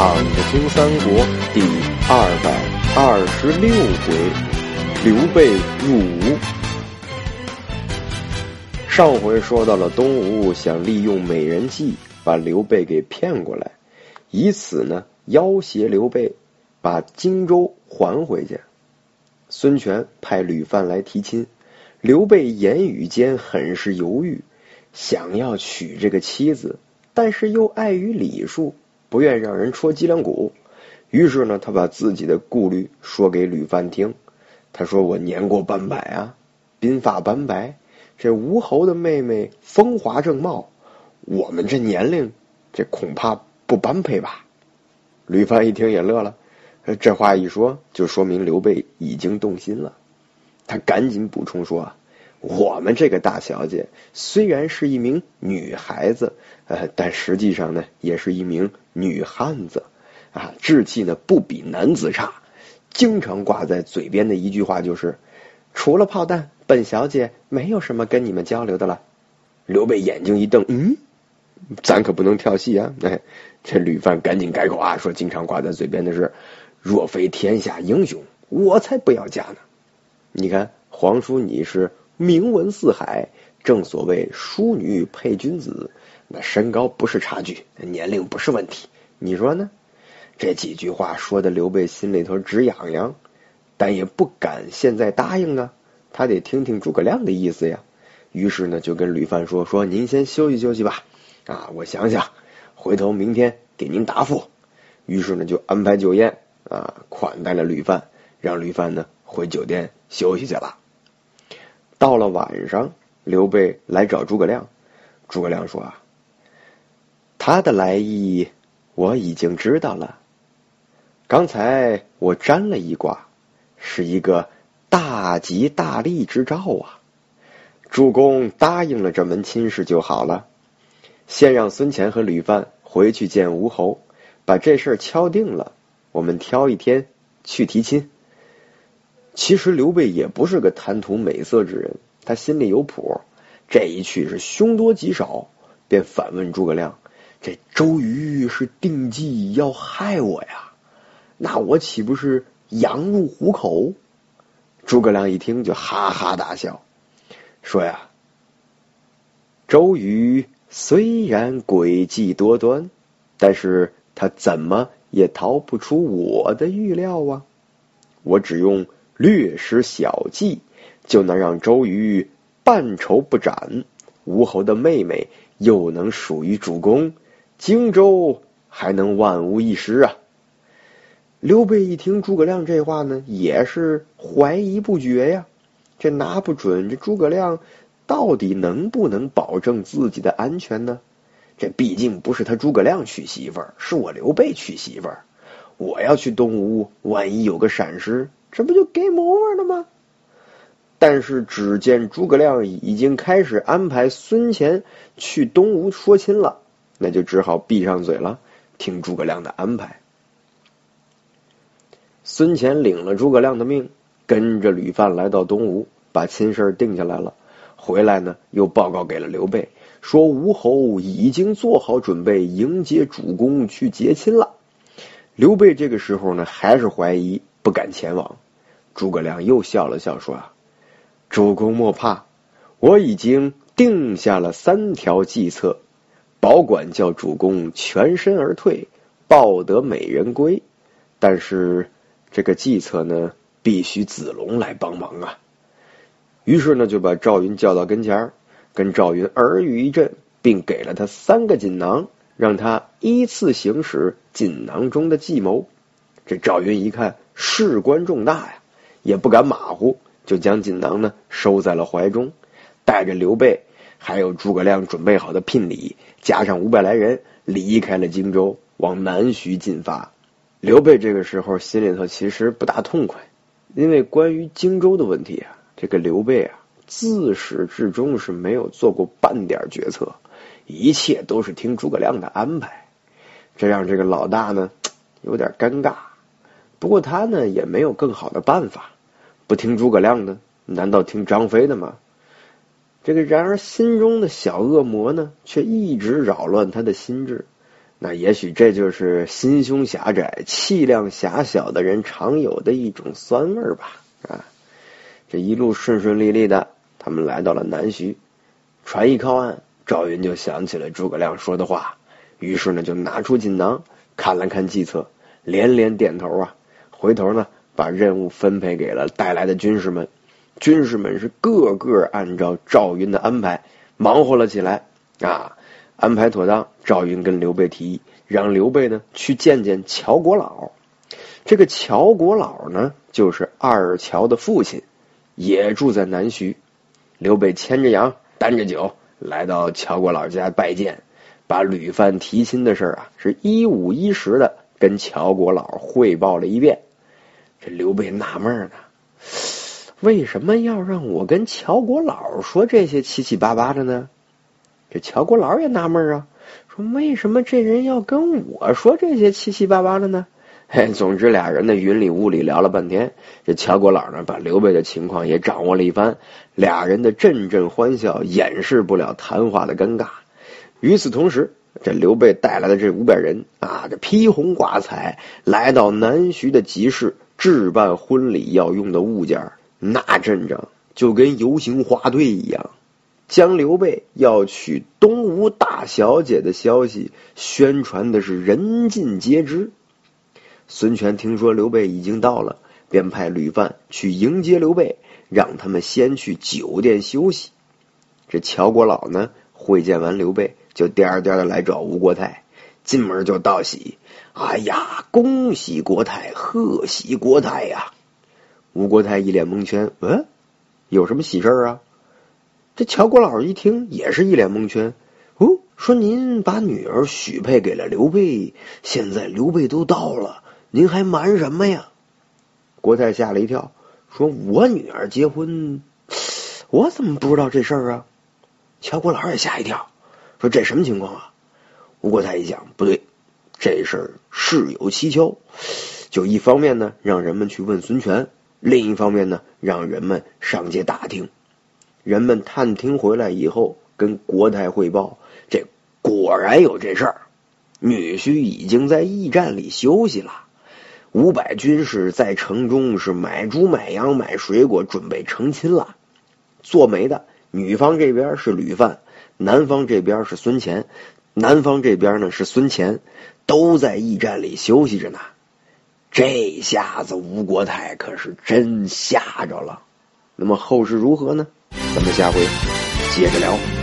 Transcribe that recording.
躺着听三国第二百二十六回，刘备入吴。上回说到了东吴想利用美人计把刘备给骗过来，以此呢要挟刘备把荆州还回去。孙权派吕范来提亲，刘备言语间很是犹豫，想要娶这个妻子，但是又碍于礼数。不愿让人戳脊梁骨，于是呢，他把自己的顾虑说给吕范听。他说：“我年过半百啊，鬓发斑白，这吴侯的妹妹风华正茂，我们这年龄，这恐怕不般配吧？”吕范一听也乐了，这话一说，就说明刘备已经动心了。他赶紧补充说。我们这个大小姐虽然是一名女孩子，呃，但实际上呢，也是一名女汉子啊，志气呢不比男子差。经常挂在嘴边的一句话就是：除了炮弹，本小姐没有什么跟你们交流的了。刘备眼睛一瞪，嗯，咱可不能跳戏啊！哎，这吕范赶紧改口啊，说经常挂在嘴边的是：若非天下英雄，我才不要嫁呢。你看，皇叔你是。名闻四海，正所谓淑女配君子，那身高不是差距，年龄不是问题，你说呢？这几句话说的刘备心里头直痒痒，但也不敢现在答应啊，他得听听诸葛亮的意思呀。于是呢，就跟吕范说：“说您先休息休息吧，啊，我想想，回头明天给您答复。”于是呢，就安排酒宴啊，款待了吕范，让吕范呢回酒店休息去了。到了晚上，刘备来找诸葛亮。诸葛亮说：“啊，他的来意我已经知道了。刚才我占了一卦，是一个大吉大利之兆啊！主公答应了这门亲事就好了。先让孙乾和吕范回去见吴侯，把这事儿敲定了。我们挑一天去提亲。”其实刘备也不是个贪图美色之人，他心里有谱。这一去是凶多吉少，便反问诸葛亮：“这周瑜是定计要害我呀？那我岂不是羊入虎口？”诸葛亮一听就哈哈大笑，说：“呀，周瑜虽然诡计多端，但是他怎么也逃不出我的预料啊！我只用。”略施小计，就能让周瑜半筹不展，吴侯的妹妹又能属于主公，荆州还能万无一失啊！刘备一听诸葛亮这话呢，也是怀疑不决呀。这拿不准这诸葛亮到底能不能保证自己的安全呢？这毕竟不是他诸葛亮娶媳妇儿，是我刘备娶媳妇儿。我要去东吴，万一有个闪失。这不就 game over 了吗？但是只见诸葛亮已经开始安排孙乾去东吴说亲了，那就只好闭上嘴了，听诸葛亮的安排。孙乾领了诸葛亮的命，跟着吕范来到东吴，把亲事定下来了。回来呢，又报告给了刘备，说吴侯已经做好准备迎接主公去结亲了。刘备这个时候呢，还是怀疑。不敢前往，诸葛亮又笑了笑说：“啊，主公莫怕，我已经定下了三条计策，保管叫主公全身而退，抱得美人归。但是这个计策呢，必须子龙来帮忙啊。”于是呢，就把赵云叫到跟前跟赵云耳语一阵，并给了他三个锦囊，让他依次行使锦囊中的计谋。这赵云一看。事关重大呀，也不敢马虎，就将锦囊呢收在了怀中，带着刘备还有诸葛亮准备好的聘礼，加上五百来人，离开了荆州，往南徐进发。刘备这个时候心里头其实不大痛快，因为关于荆州的问题啊，这个刘备啊自始至终是没有做过半点决策，一切都是听诸葛亮的安排，这让这个老大呢有点尴尬。不过他呢也没有更好的办法，不听诸葛亮的，难道听张飞的吗？这个然而心中的小恶魔呢，却一直扰乱他的心智。那也许这就是心胸狭窄、气量狭小的人常有的一种酸味吧。啊，这一路顺顺利利的，他们来到了南徐。船一靠岸，赵云就想起了诸葛亮说的话，于是呢，就拿出锦囊，看了看计策，连连点头啊。回头呢，把任务分配给了带来的军士们。军士们是个个按照赵云的安排忙活了起来啊。安排妥当，赵云跟刘备提议，让刘备呢去见见乔国老。这个乔国老呢，就是二乔的父亲，也住在南徐。刘备牵着羊，担着酒，来到乔国老家拜见，把吕范提亲的事啊，是一五一十的跟乔国老汇报了一遍。这刘备纳闷呢，为什么要让我跟乔国老说这些七七八八的呢？这乔国老也纳闷啊，说为什么这人要跟我说这些七七八八的呢？嘿，总之俩人呢云里雾里聊了半天，这乔国老呢把刘备的情况也掌握了一番，俩人的阵阵欢笑掩饰不了谈话的尴尬。与此同时，这刘备带来的这五百人啊，这披红挂彩来到南徐的集市。置办婚礼要用的物件，那阵仗就跟游行花队一样，将刘备要娶东吴大小姐的消息宣传的是人尽皆知。孙权听说刘备已经到了，便派吕范去迎接刘备，让他们先去酒店休息。这乔国老呢，会见完刘备，就颠颠的来找吴国太，进门就道喜。哎呀，恭喜国太，贺喜国太呀！吴国太一脸蒙圈，嗯，有什么喜事啊？这乔国老一听，也是一脸蒙圈。哦，说您把女儿许配给了刘备，现在刘备都到了，您还瞒什么呀？国太吓了一跳，说我女儿结婚，我怎么不知道这事儿啊？乔国老也吓一跳，说这什么情况啊？吴国太一想，不对。这事儿事有蹊跷，就一方面呢，让人们去问孙权；另一方面呢，让人们上街打听。人们探听回来以后，跟国太汇报，这果然有这事儿。女婿已经在驿站里休息了，五百军士在城中是买猪买羊买水果，准备成亲了。做媒的女方这边是吕范，男方这边是孙乾，南方这边呢是孙乾。都在驿站里休息着呢，这下子吴国太可是真吓着了。那么后事如何呢？咱们下回接着聊。